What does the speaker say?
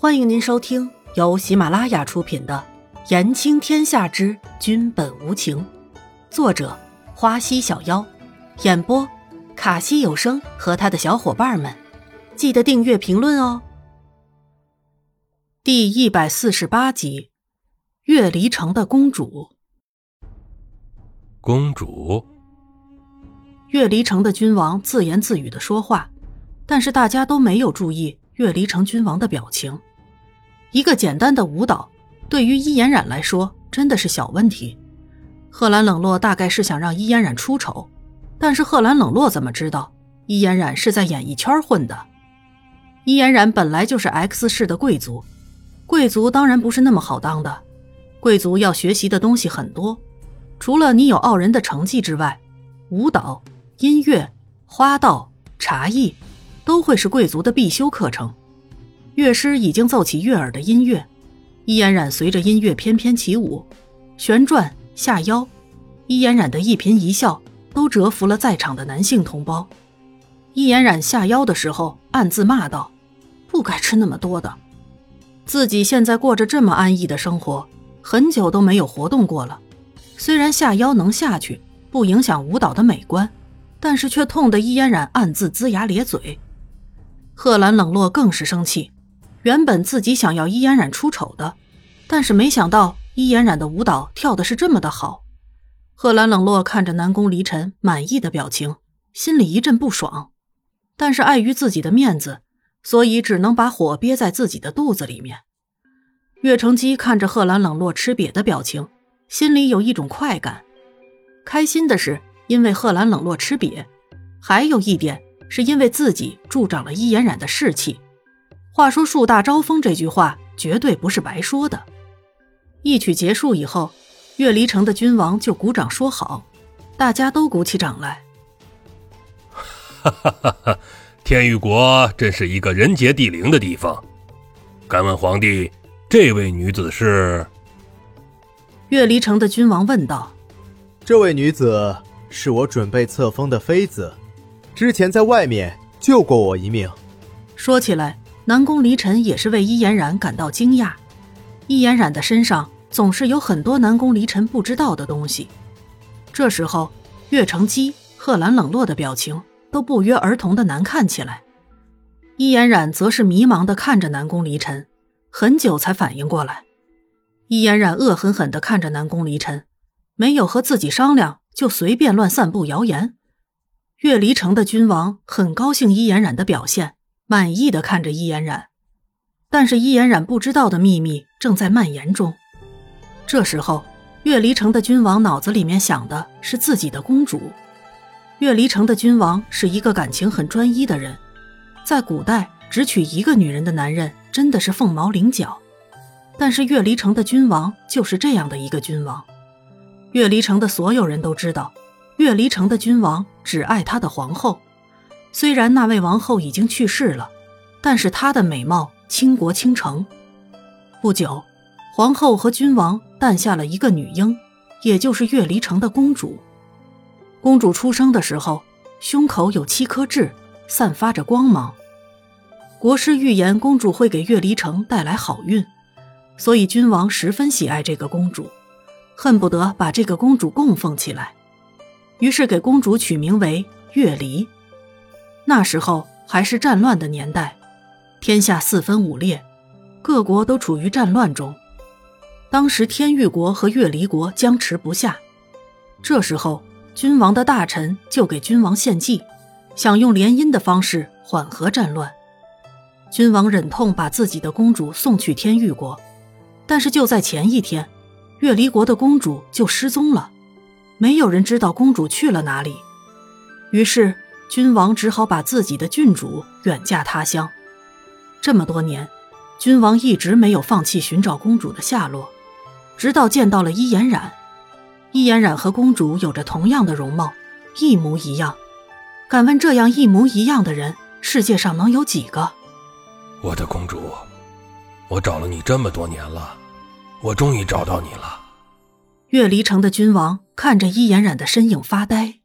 欢迎您收听由喜马拉雅出品的《言情天下之君本无情》，作者花溪小妖，演播卡西有声和他的小伙伴们。记得订阅、评论哦。第一百四十八集，月离城的公主。公主。月离城的君王自言自语的说话，但是大家都没有注意月离城君王的表情。一个简单的舞蹈，对于伊嫣然来说真的是小问题。贺兰冷落大概是想让伊嫣然出丑，但是贺兰冷落怎么知道伊嫣然是在演艺圈混的？伊嫣然本来就是 X 市的贵族，贵族当然不是那么好当的。贵族要学习的东西很多，除了你有傲人的成绩之外，舞蹈、音乐、花道、茶艺，都会是贵族的必修课程。乐师已经奏起悦耳的音乐，伊嫣然随着音乐翩翩起舞，旋转下腰。伊嫣然的一颦一笑都折服了在场的男性同胞。伊嫣然下腰的时候，暗自骂道：“不该吃那么多的。”自己现在过着这么安逸的生活，很久都没有活动过了。虽然下腰能下去，不影响舞蹈的美观，但是却痛得伊嫣然暗自龇牙咧嘴。贺兰冷落更是生气。原本自己想要伊嫣然出丑的，但是没想到伊嫣然的舞蹈跳的是这么的好。贺兰冷落看着南宫离尘满意的表情，心里一阵不爽，但是碍于自己的面子，所以只能把火憋在自己的肚子里面。岳成基看着贺兰冷落吃瘪的表情，心里有一种快感。开心的是因为贺兰冷落吃瘪，还有一点是因为自己助长了伊嫣然的士气。话说“树大招风”这句话绝对不是白说的。一曲结束以后，月离城的君王就鼓掌说好，大家都鼓起掌来。哈哈哈哈！天玉国真是一个人杰地灵的地方。敢问皇帝，这位女子是？月离城的君王问道：“这位女子是我准备册封的妃子，之前在外面救过我一命。”说起来。南宫离尘也是为伊嫣然感到惊讶，伊嫣然的身上总是有很多南宫离尘不知道的东西。这时候，岳成基、贺兰冷落的表情都不约而同的难看起来。伊嫣然则是迷茫的看着南宫离尘，很久才反应过来。伊嫣然恶狠狠的看着南宫离尘，没有和自己商量就随便乱散布谣言。岳离城的君王很高兴伊嫣然的表现。满意的看着伊嫣然，但是伊嫣然不知道的秘密正在蔓延中。这时候，月离城的君王脑子里面想的是自己的公主。月离城的君王是一个感情很专一的人，在古代只娶一个女人的男人真的是凤毛麟角，但是月离城的君王就是这样的一个君王。月离城的所有人都知道，月离城的君王只爱他的皇后。虽然那位王后已经去世了，但是她的美貌倾国倾城。不久，皇后和君王诞下了一个女婴，也就是月离城的公主。公主出生的时候，胸口有七颗痣，散发着光芒。国师预言公主会给月离城带来好运，所以君王十分喜爱这个公主，恨不得把这个公主供奉起来。于是给公主取名为月离。那时候还是战乱的年代，天下四分五裂，各国都处于战乱中。当时天玉国和月离国僵持不下，这时候君王的大臣就给君王献计，想用联姻的方式缓和战乱。君王忍痛把自己的公主送去天玉国，但是就在前一天，月离国的公主就失踪了，没有人知道公主去了哪里。于是。君王只好把自己的郡主远嫁他乡。这么多年，君王一直没有放弃寻找公主的下落，直到见到了伊颜染。伊颜染和公主有着同样的容貌，一模一样。敢问这样一模一样的人，世界上能有几个？我的公主，我找了你这么多年了，我终于找到你了。月离城的君王看着伊颜染的身影发呆。